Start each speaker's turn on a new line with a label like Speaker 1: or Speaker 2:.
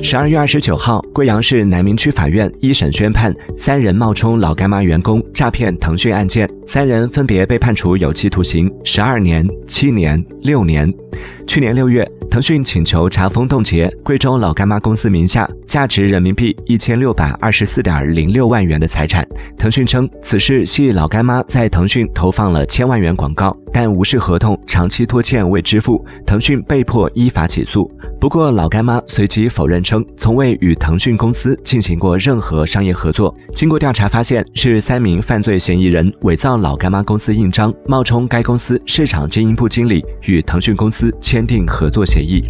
Speaker 1: 十二月二十九号，贵阳市南明区法院一审宣判，三人冒充老干妈员工诈骗腾讯案件，三人分别被判处有期徒刑十二年、七年、六年。去年六月，腾讯请求查封冻结贵州老干妈公司名下价值人民币一千六百二十四点零六万元的财产。腾讯称此事系老干妈在腾讯投放了千万元广告，但无视合同，长期拖欠未支付，腾讯被迫依法起诉。不过，老干妈随即否认称，从未与腾讯公司进行过任何商业合作。经过调查发现，是三名犯罪嫌疑人伪造老干妈公司印章，冒充该公司市场经营部经理，与腾讯公司签订合作协议。